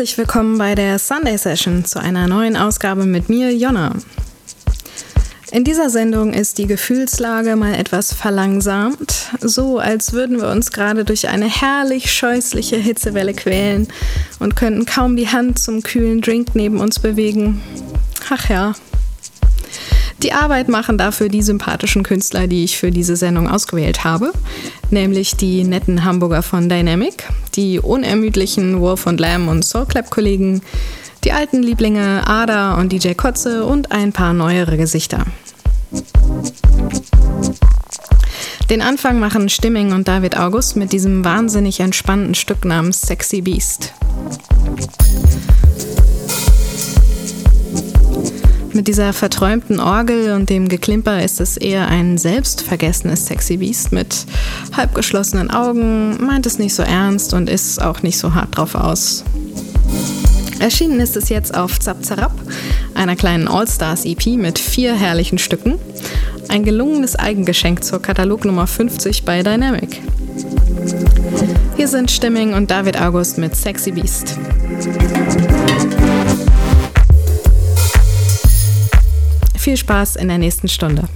Herzlich willkommen bei der Sunday Session zu einer neuen Ausgabe mit mir, Jonna. In dieser Sendung ist die Gefühlslage mal etwas verlangsamt, so als würden wir uns gerade durch eine herrlich scheußliche Hitzewelle quälen und könnten kaum die Hand zum kühlen Drink neben uns bewegen. Ach ja. Die Arbeit machen dafür die sympathischen Künstler, die ich für diese Sendung ausgewählt habe, nämlich die netten Hamburger von Dynamic, die unermüdlichen Wolf und Lamb und Soulclap-Kollegen, die alten Lieblinge Ada und DJ Kotze und ein paar neuere Gesichter. Den Anfang machen Stimming und David August mit diesem wahnsinnig entspannten Stück namens Sexy Beast. Mit dieser verträumten Orgel und dem Geklimper ist es eher ein selbstvergessenes Sexy Beast mit halb geschlossenen Augen, meint es nicht so ernst und ist auch nicht so hart drauf aus. Erschienen ist es jetzt auf Zap Zarab, einer kleinen All-Stars-EP mit vier herrlichen Stücken. Ein gelungenes Eigengeschenk zur Katalognummer 50 bei Dynamic. Hier sind Stimming und David August mit Sexy Beast. Viel Spaß in der nächsten Stunde.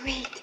Sweet.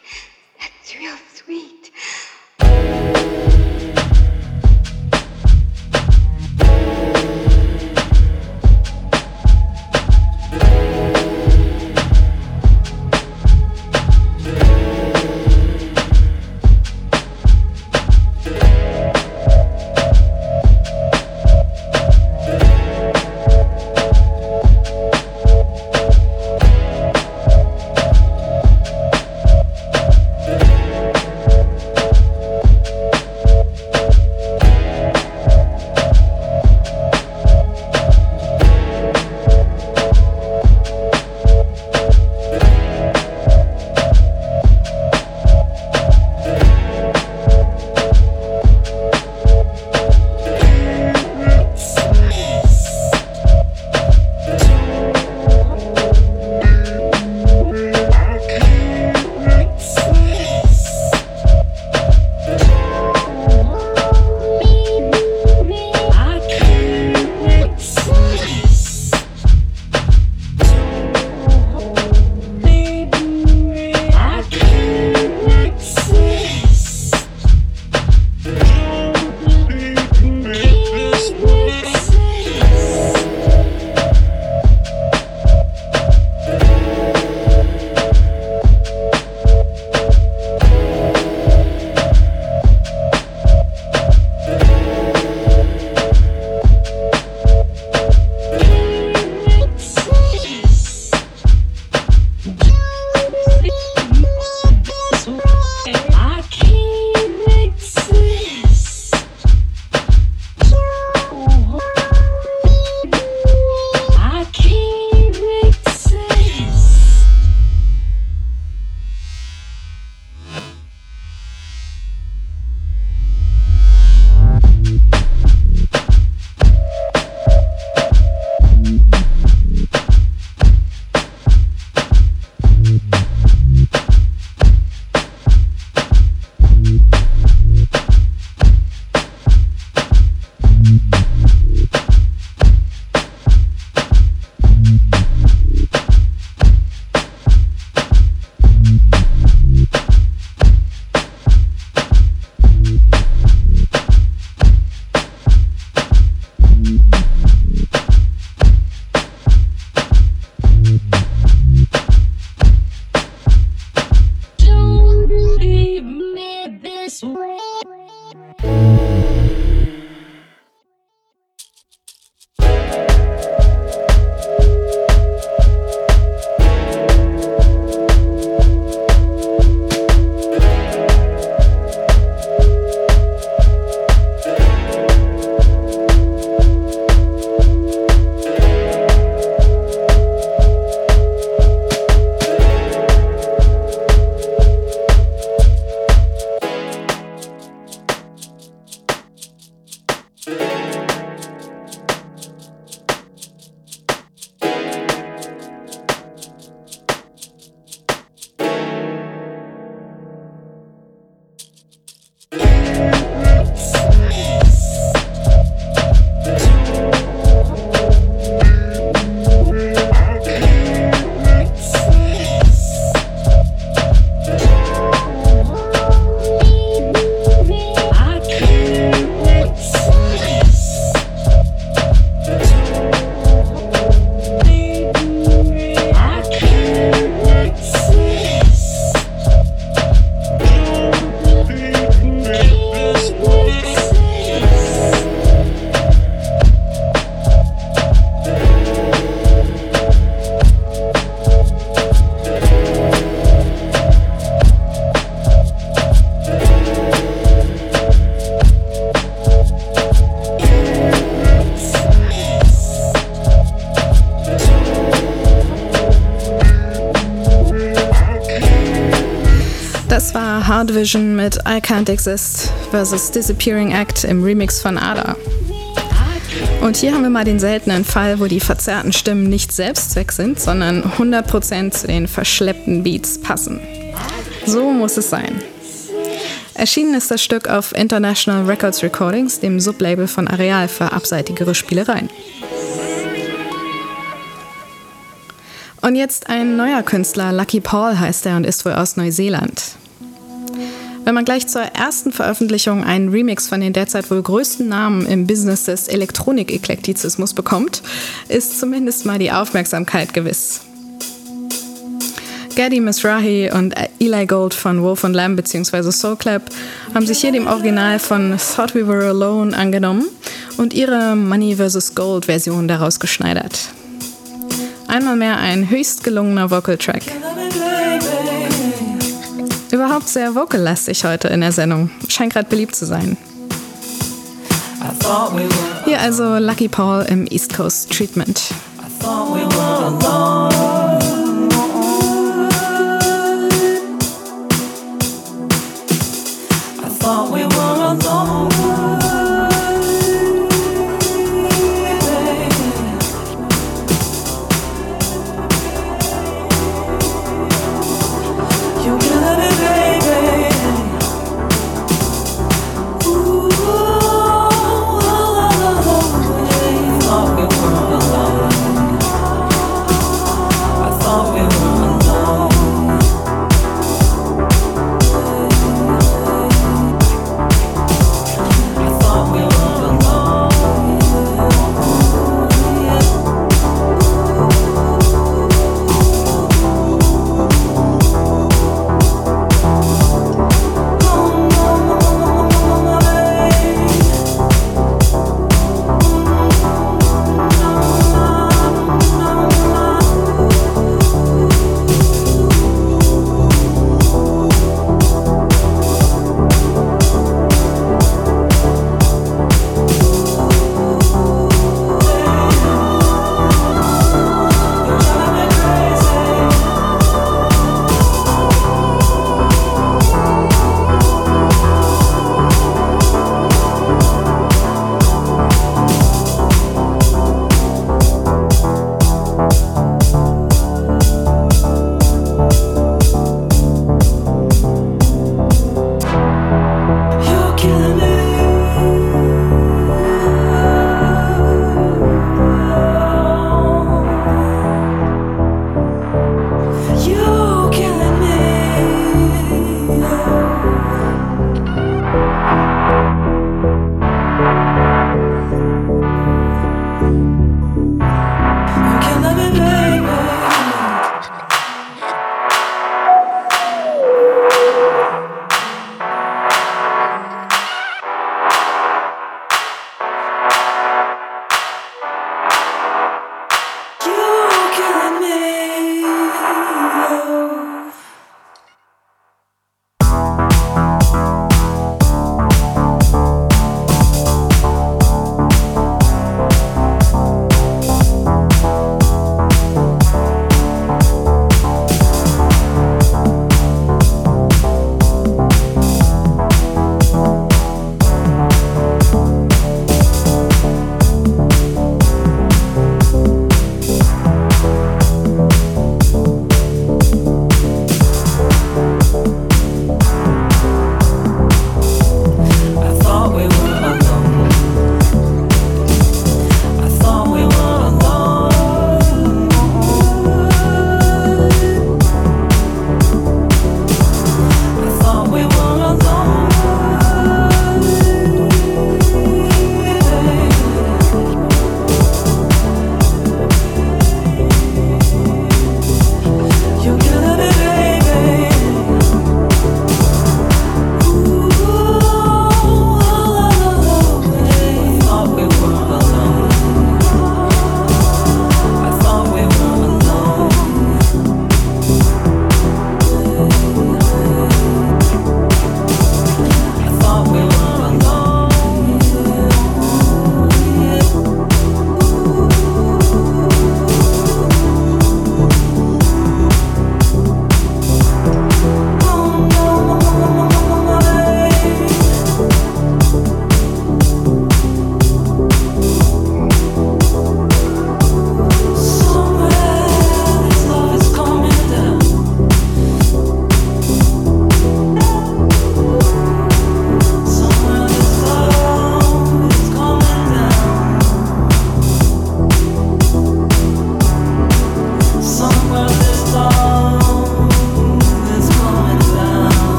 Hard Vision mit I Can't Exist vs. Disappearing Act im Remix von Ada. Und hier haben wir mal den seltenen Fall, wo die verzerrten Stimmen nicht Selbstzweck sind, sondern 100% zu den verschleppten Beats passen. So muss es sein. Erschienen ist das Stück auf International Records Recordings, dem Sublabel von Areal für abseitigere Spielereien. Und jetzt ein neuer Künstler, Lucky Paul heißt er und ist wohl aus Neuseeland. Wenn man gleich zur ersten Veröffentlichung einen Remix von den derzeit wohl größten Namen im Business des Elektronik-Eklektizismus bekommt, ist zumindest mal die Aufmerksamkeit gewiss. Gaddy Mizrahi und Eli Gold von Wolf und Lamb bzw. Soul Clap haben sich hier dem Original von Thought We Were Alone angenommen und ihre Money vs. Gold Version daraus geschneidert. Einmal mehr ein höchst gelungener Vocal-Track. Überhaupt sehr vocal-lastig heute in der Sendung. Scheint gerade beliebt zu sein. Hier also Lucky Paul im East Coast Treatment. Das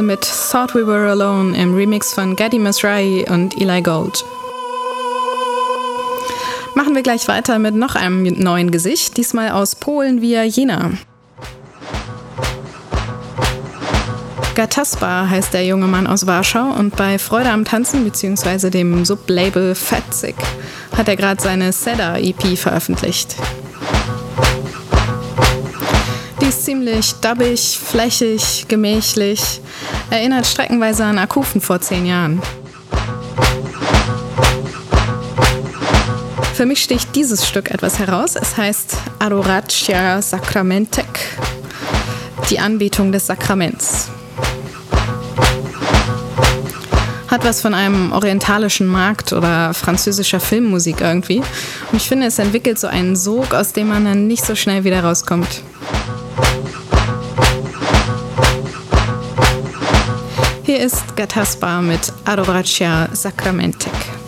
Paul mit Thought We Were Alone im Remix von Gaddy Masrai und Eli Gold. Machen wir gleich weiter mit noch einem neuen Gesicht, diesmal aus Polen via Jena. Gataspa heißt der junge Mann aus Warschau und bei Freude am Tanzen bzw. dem Sublabel Fetzig hat er gerade seine Seda EP veröffentlicht ist ziemlich dubbig, flächig, gemächlich. Erinnert streckenweise an Akufen vor zehn Jahren. Für mich sticht dieses Stück etwas heraus. Es heißt Adoratia Sacramentek, die Anbetung des Sakraments. Hat was von einem orientalischen Markt oder französischer Filmmusik irgendwie. Und ich finde, es entwickelt so einen Sog, aus dem man dann nicht so schnell wieder rauskommt. Hier ist Gataspa mit Adoracia Sacramentek.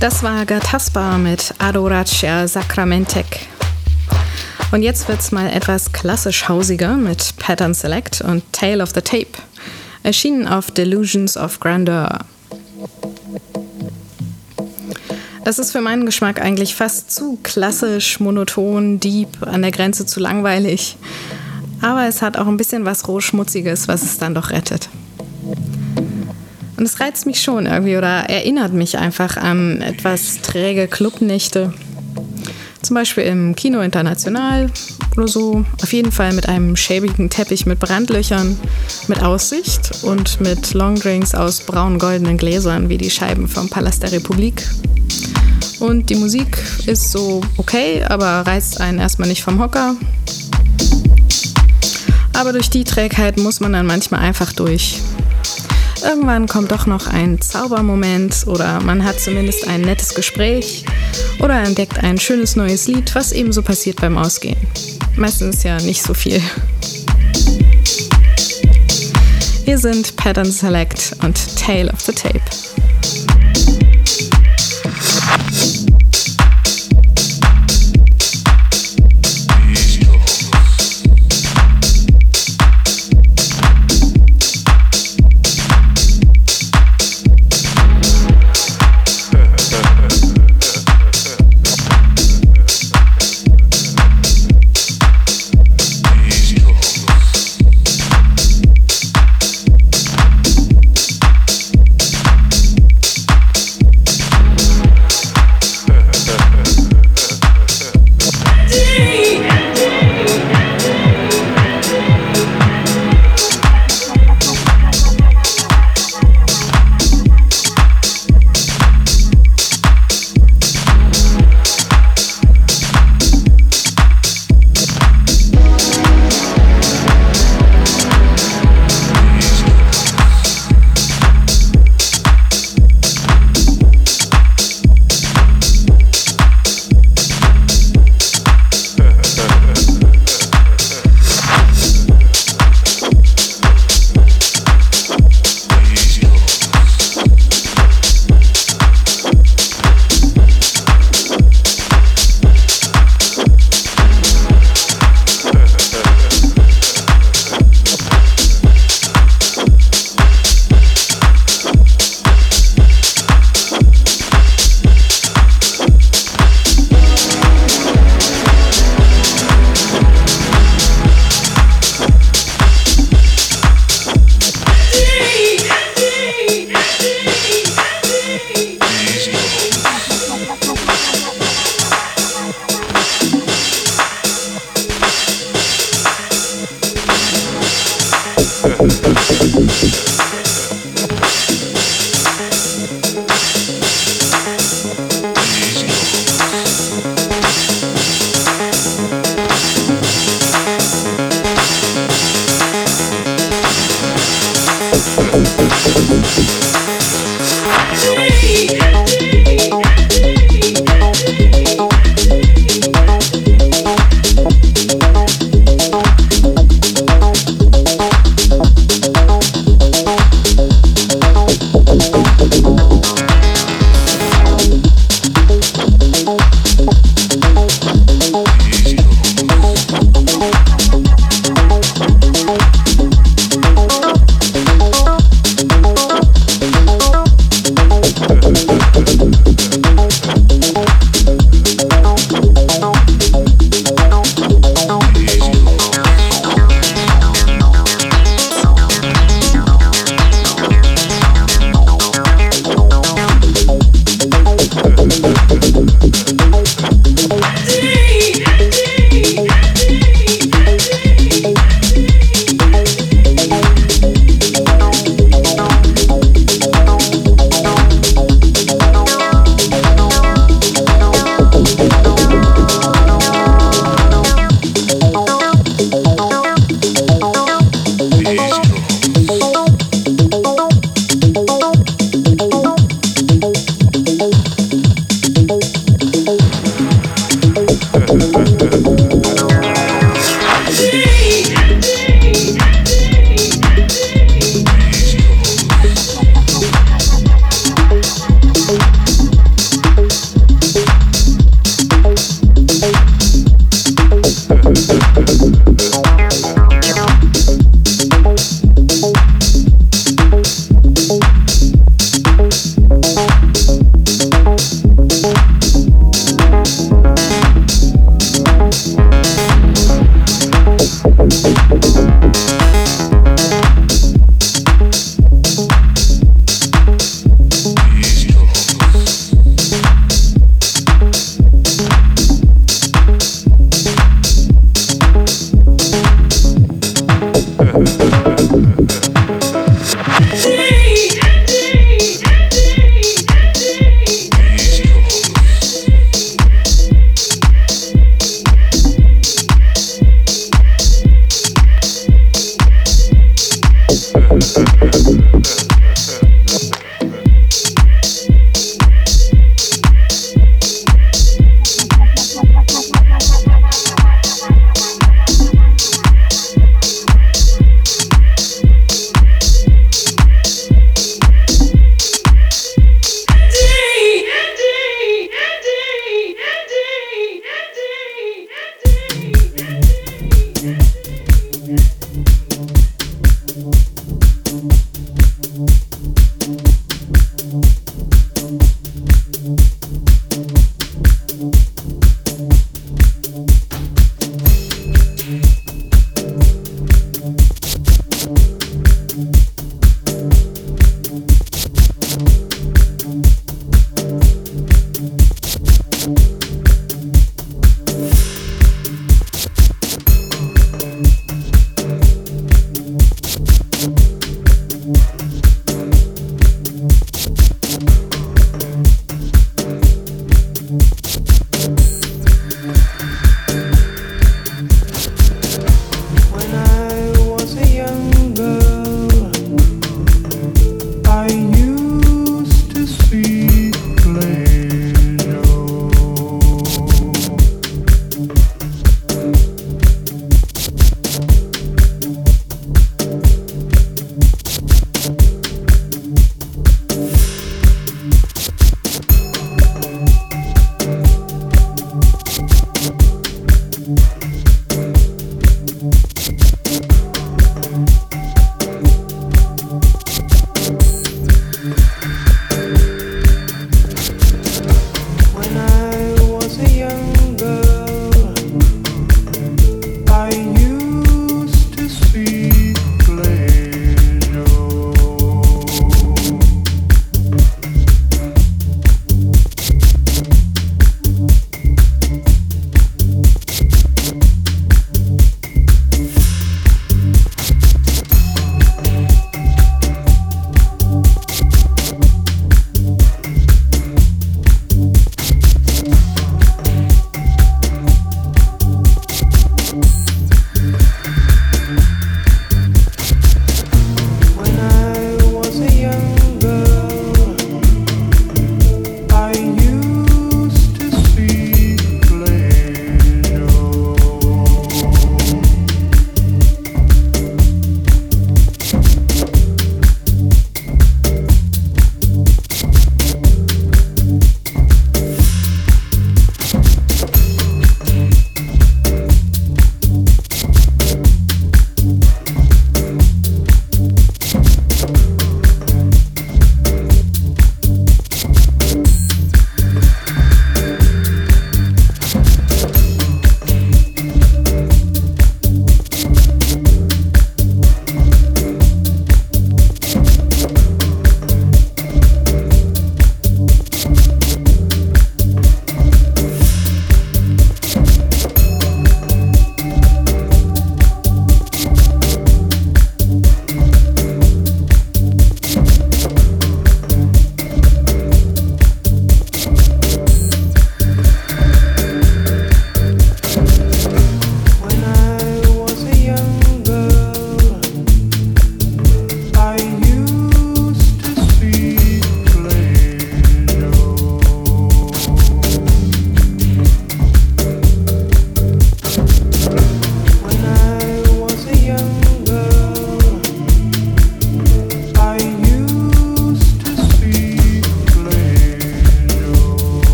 Das war Gataspa mit Adoracia Sacramentec. Und jetzt wird's mal etwas klassisch hausiger mit Pattern Select und Tale of the Tape, erschienen auf Delusions of Grandeur. Das ist für meinen Geschmack eigentlich fast zu klassisch, monoton, deep, an der Grenze zu langweilig. Aber es hat auch ein bisschen was Rohschmutziges, was es dann doch rettet. Und es reizt mich schon irgendwie oder erinnert mich einfach an etwas träge Clubnächte. Zum Beispiel im Kino International oder so. Auf jeden Fall mit einem schäbigen Teppich mit Brandlöchern, mit Aussicht und mit Longdrinks aus braun-goldenen Gläsern wie die Scheiben vom Palast der Republik. Und die Musik ist so okay, aber reißt einen erstmal nicht vom Hocker. Aber durch die Trägheit muss man dann manchmal einfach durch. Irgendwann kommt doch noch ein Zaubermoment oder man hat zumindest ein nettes Gespräch oder entdeckt ein schönes neues Lied, was ebenso passiert beim Ausgehen. Meistens ja nicht so viel. Hier sind Pattern Select und Tale of the Tape.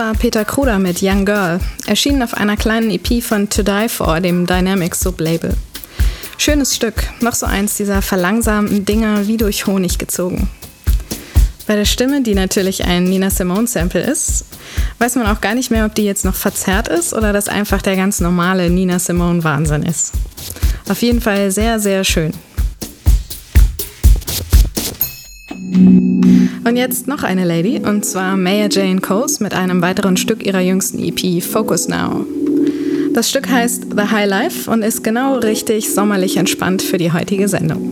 War Peter Kruder mit Young Girl, erschienen auf einer kleinen EP von To Die For, dem Dynamics Sublabel. Schönes Stück, noch so eins dieser verlangsamten Dinger wie durch Honig gezogen. Bei der Stimme, die natürlich ein Nina Simone Sample ist, weiß man auch gar nicht mehr, ob die jetzt noch verzerrt ist oder das einfach der ganz normale Nina Simone Wahnsinn ist. Auf jeden Fall sehr, sehr schön. Und jetzt noch eine Lady, und zwar Maya Jane Coase mit einem weiteren Stück ihrer jüngsten EP Focus Now. Das Stück heißt The High Life und ist genau richtig sommerlich entspannt für die heutige Sendung.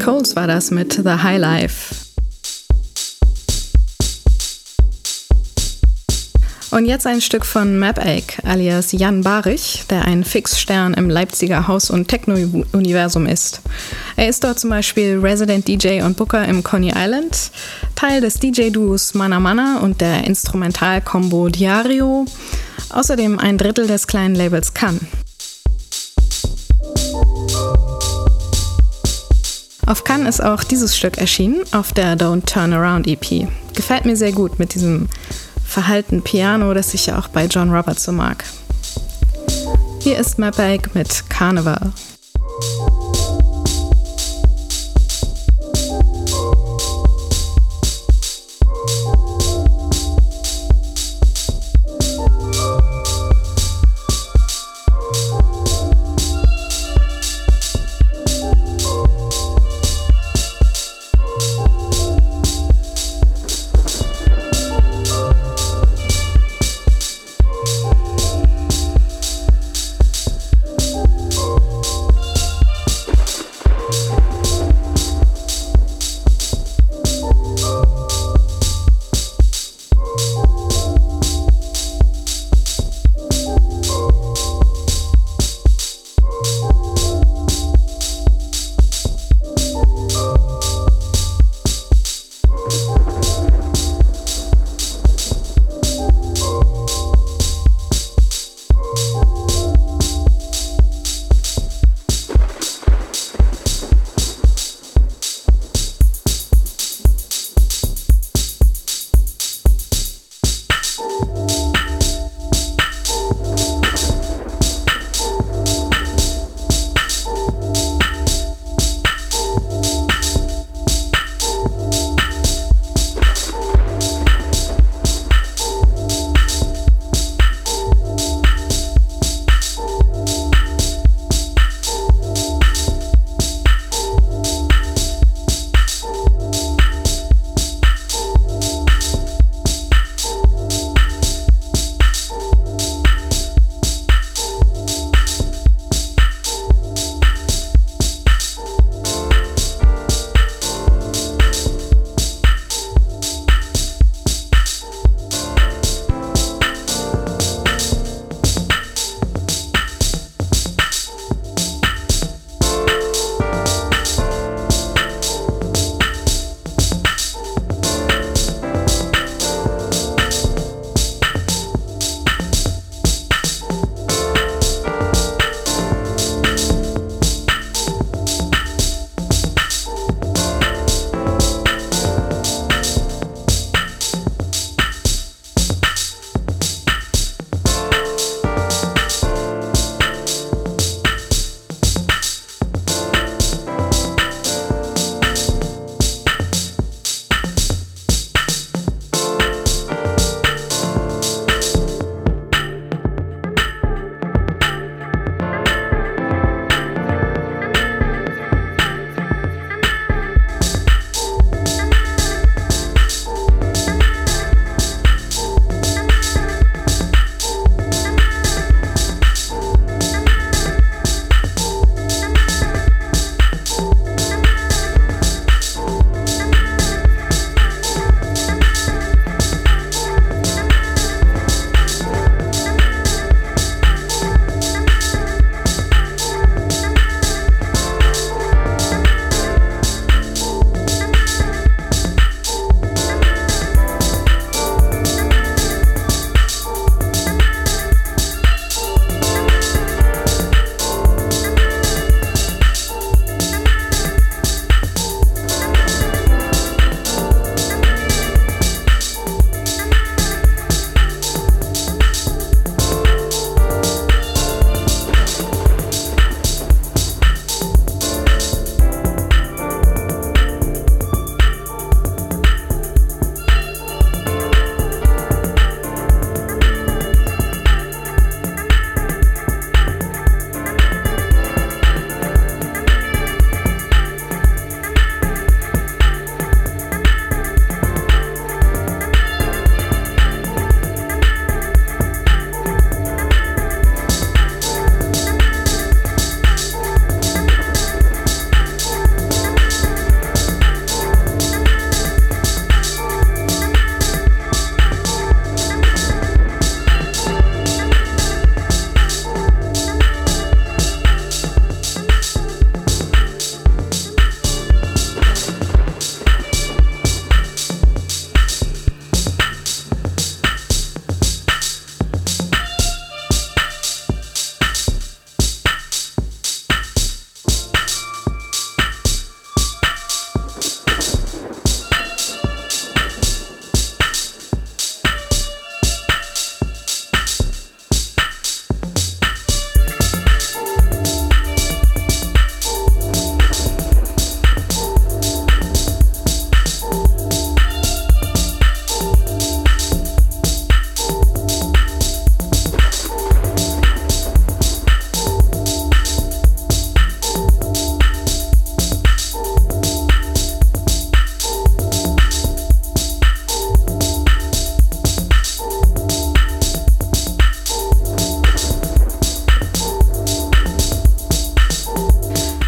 Coles war das mit The High Life. Und jetzt ein Stück von Mapache, alias Jan Barich, der ein Fixstern im Leipziger Haus- und Techno-Universum ist. Er ist dort zum Beispiel Resident DJ und Booker im Coney Island, Teil des DJ-Duos Mana Mana und der Instrumental-Combo Diario, außerdem ein Drittel des kleinen Labels Cannes. Auf Cannes ist auch dieses Stück erschienen, auf der Don't Turn Around EP. Gefällt mir sehr gut mit diesem verhalten Piano, das ich ja auch bei John Roberts so mag. Hier ist Mapbag mit Carnival.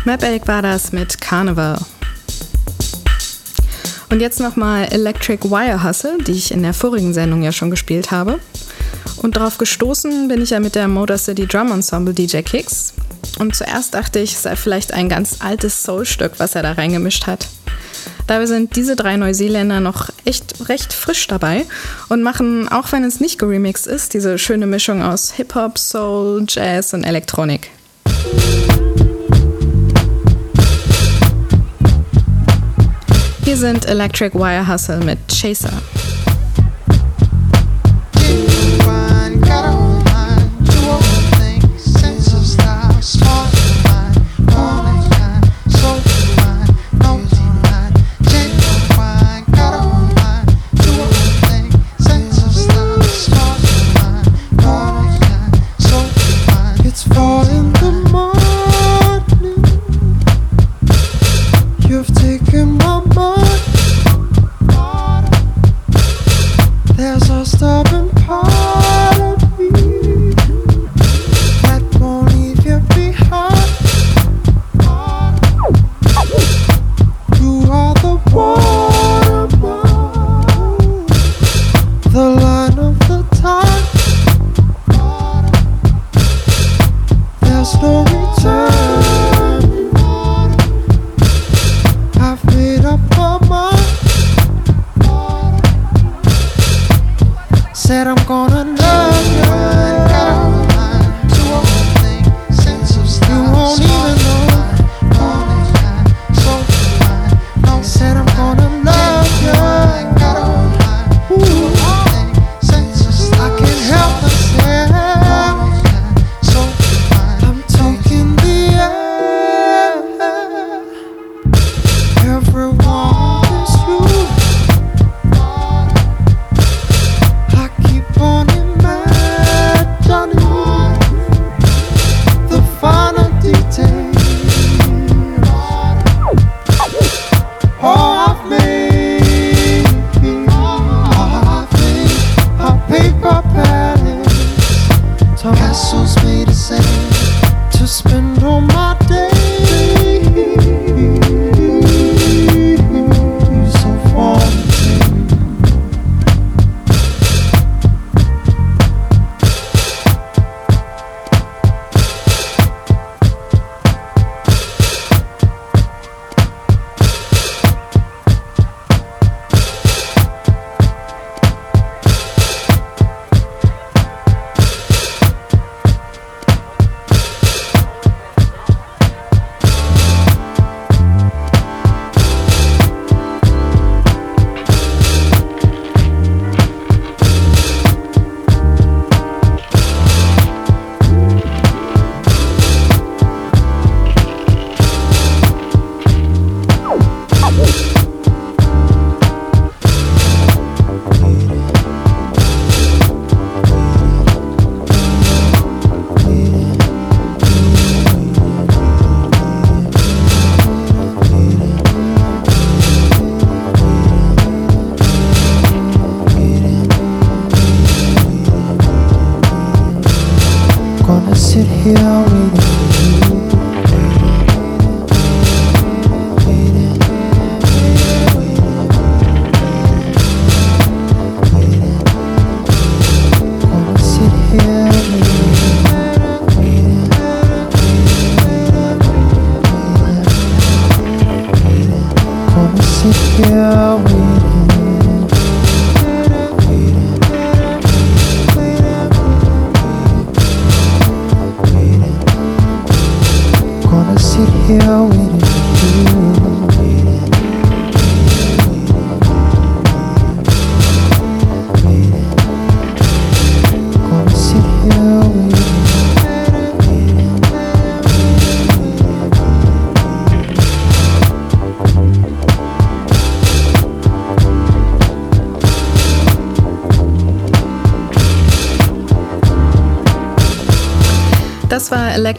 Mapelk war das mit Carnival. Und jetzt nochmal Electric Wire Hustle, die ich in der vorigen Sendung ja schon gespielt habe. Und darauf gestoßen bin ich ja mit der Motor City Drum Ensemble DJ Kicks. Und zuerst dachte ich, es sei vielleicht ein ganz altes Soulstück, was er da reingemischt hat. Dabei sind diese drei Neuseeländer noch echt recht frisch dabei und machen, auch wenn es nicht geremixed ist, diese schöne Mischung aus Hip-Hop, Soul, Jazz und Elektronik. Hier sind Electric Wire Hustle mit Chaser.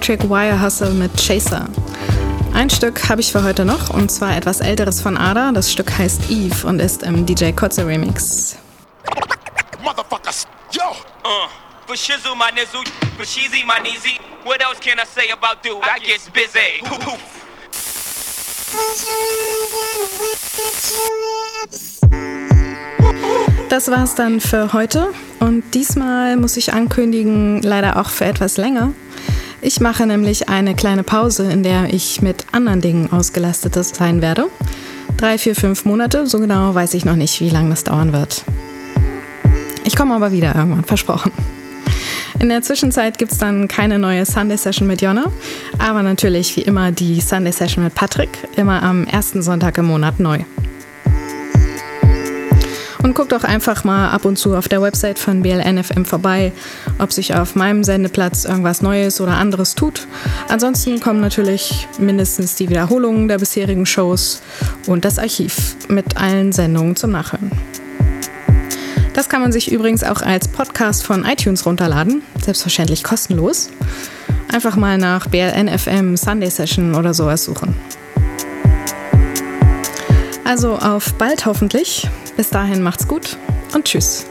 Electric Wire Hustle mit Chaser. Ein Stück habe ich für heute noch und zwar etwas älteres von Ada. Das Stück heißt Eve und ist im DJ Kotze Remix. Motherfuckers, yo! Uh, for shizzle my nizzle, for sheezy my kneesy. What else can I say about dude? I get busy. Poof, poof. Das war's dann für heute und diesmal muss ich ankündigen, leider auch für etwas länger. Ich mache nämlich eine kleine Pause, in der ich mit anderen Dingen ausgelastet sein werde. Drei, vier, fünf Monate, so genau weiß ich noch nicht, wie lange das dauern wird. Ich komme aber wieder irgendwann, versprochen. In der Zwischenzeit gibt es dann keine neue Sunday Session mit Jonna, aber natürlich wie immer die Sunday Session mit Patrick, immer am ersten Sonntag im Monat neu. Und guckt auch einfach mal ab und zu auf der Website von BLNFM vorbei, ob sich auf meinem Sendeplatz irgendwas Neues oder anderes tut. Ansonsten kommen natürlich mindestens die Wiederholungen der bisherigen Shows und das Archiv mit allen Sendungen zum Nachhören. Das kann man sich übrigens auch als Podcast von iTunes runterladen, selbstverständlich kostenlos. Einfach mal nach BLNFM Sunday Session oder sowas suchen. Also auf bald hoffentlich. Bis dahin macht's gut und tschüss.